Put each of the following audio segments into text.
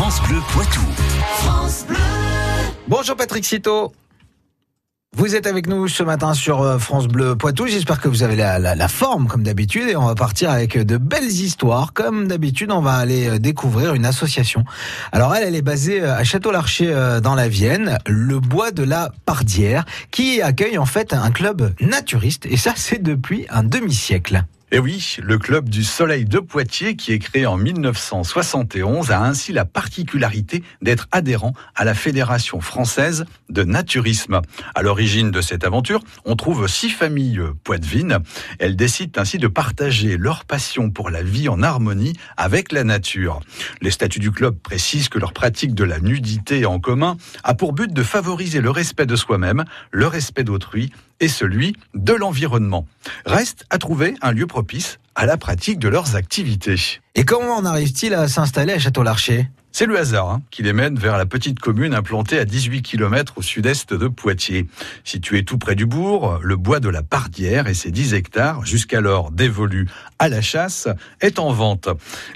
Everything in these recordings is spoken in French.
France Bleu Poitou. Bonjour Patrick Citeau. Vous êtes avec nous ce matin sur euh, France Bleu Poitou. J'espère que vous avez la, la- la forme comme d'habitude et on va partir avec de belles histoires. Comme d'habitude, on va aller euh, découvrir une association. Alors elle, elle est basée euh, à Château-Larcher euh, dans la Vienne, le bois de la Pardière, qui accueille en fait un club naturiste et ça c'est depuis un demi-siècle. Et oui, le club du Soleil de Poitiers, qui est créé en 1971, a ainsi la particularité d'être adhérent à la Fédération française de naturisme. À l'origine de cette aventure, on trouve six familles poitevines. Elles décident ainsi de partager leur passion pour la vie en harmonie avec la nature. Les statuts du club précisent que leur pratique de la nudité en commun a pour but de favoriser le respect de soi-même, le respect d'autrui et celui de l'environnement. Reste à trouver un lieu propice à la pratique de leurs activités. Et comment en arrive-t-il à s'installer à Château-Larcher? C'est le hasard hein, qui les mène vers la petite commune implantée à 18 km au sud-est de Poitiers. Située tout près du bourg, le bois de la Pardière et ses 10 hectares, jusqu'alors dévolus à la chasse, est en vente.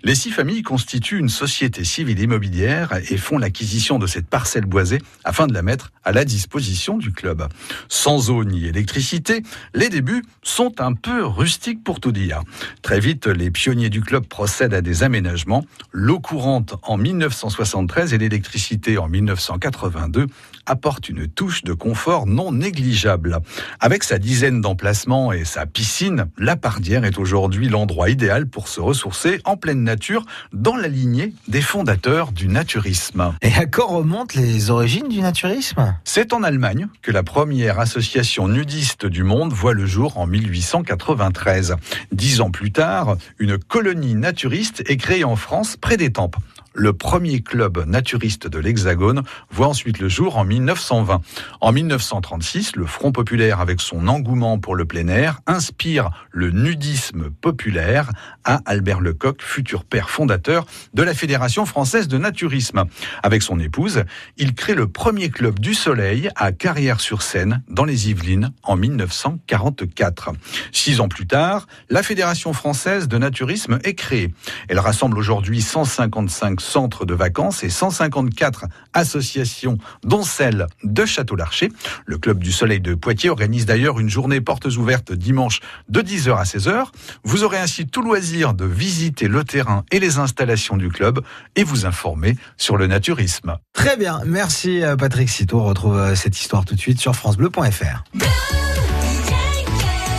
Les six familles constituent une société civile immobilière et font l'acquisition de cette parcelle boisée afin de la mettre à la disposition du club. Sans eau ni électricité, les débuts sont un peu rustiques pour tout dire. Très vite, les pionniers du club procèdent à des aménagements. L'eau courante en 1973 et l'électricité en 1982 apportent une touche de confort non négligeable. Avec sa dizaine d'emplacements et sa piscine, la Pardière est aujourd'hui l'endroit idéal pour se ressourcer en pleine nature dans la lignée des fondateurs du naturisme. Et à quand remontent les origines du naturisme? C'est en Allemagne que la première association nudiste du monde voit le jour en 1893. Dix ans plus tard, une colonie naturiste est créée en France près d'Étampes. Le premier club naturiste de l'Hexagone voit ensuite le jour en 1920. En 1936, le Front populaire, avec son engouement pour le plein air, inspire le nudisme populaire à Albert Lecoq, futur père fondateur de la Fédération française de naturisme. Avec son épouse, il crée le premier club du soleil à Carrière-sur-Seine, dans les Yvelines, en 1944. Six ans plus tard, la Fédération française de naturisme est créée. Elle rassemble aujourd'hui 155 centres de vacances et 154 associations, dont celle de Château-Larcher. Le Club du Soleil de Poitiers organise d'ailleurs une journée portes ouvertes dimanche de 10h à 16h. Vous aurez ainsi tout loisir de visiter le terrain et les installations du club et vous informer sur le naturisme. Très bien, merci euh, Patrick Citeau. On retrouve euh, cette histoire tout de suite sur francebleu.fr.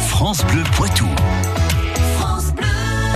France Bleu Poitou.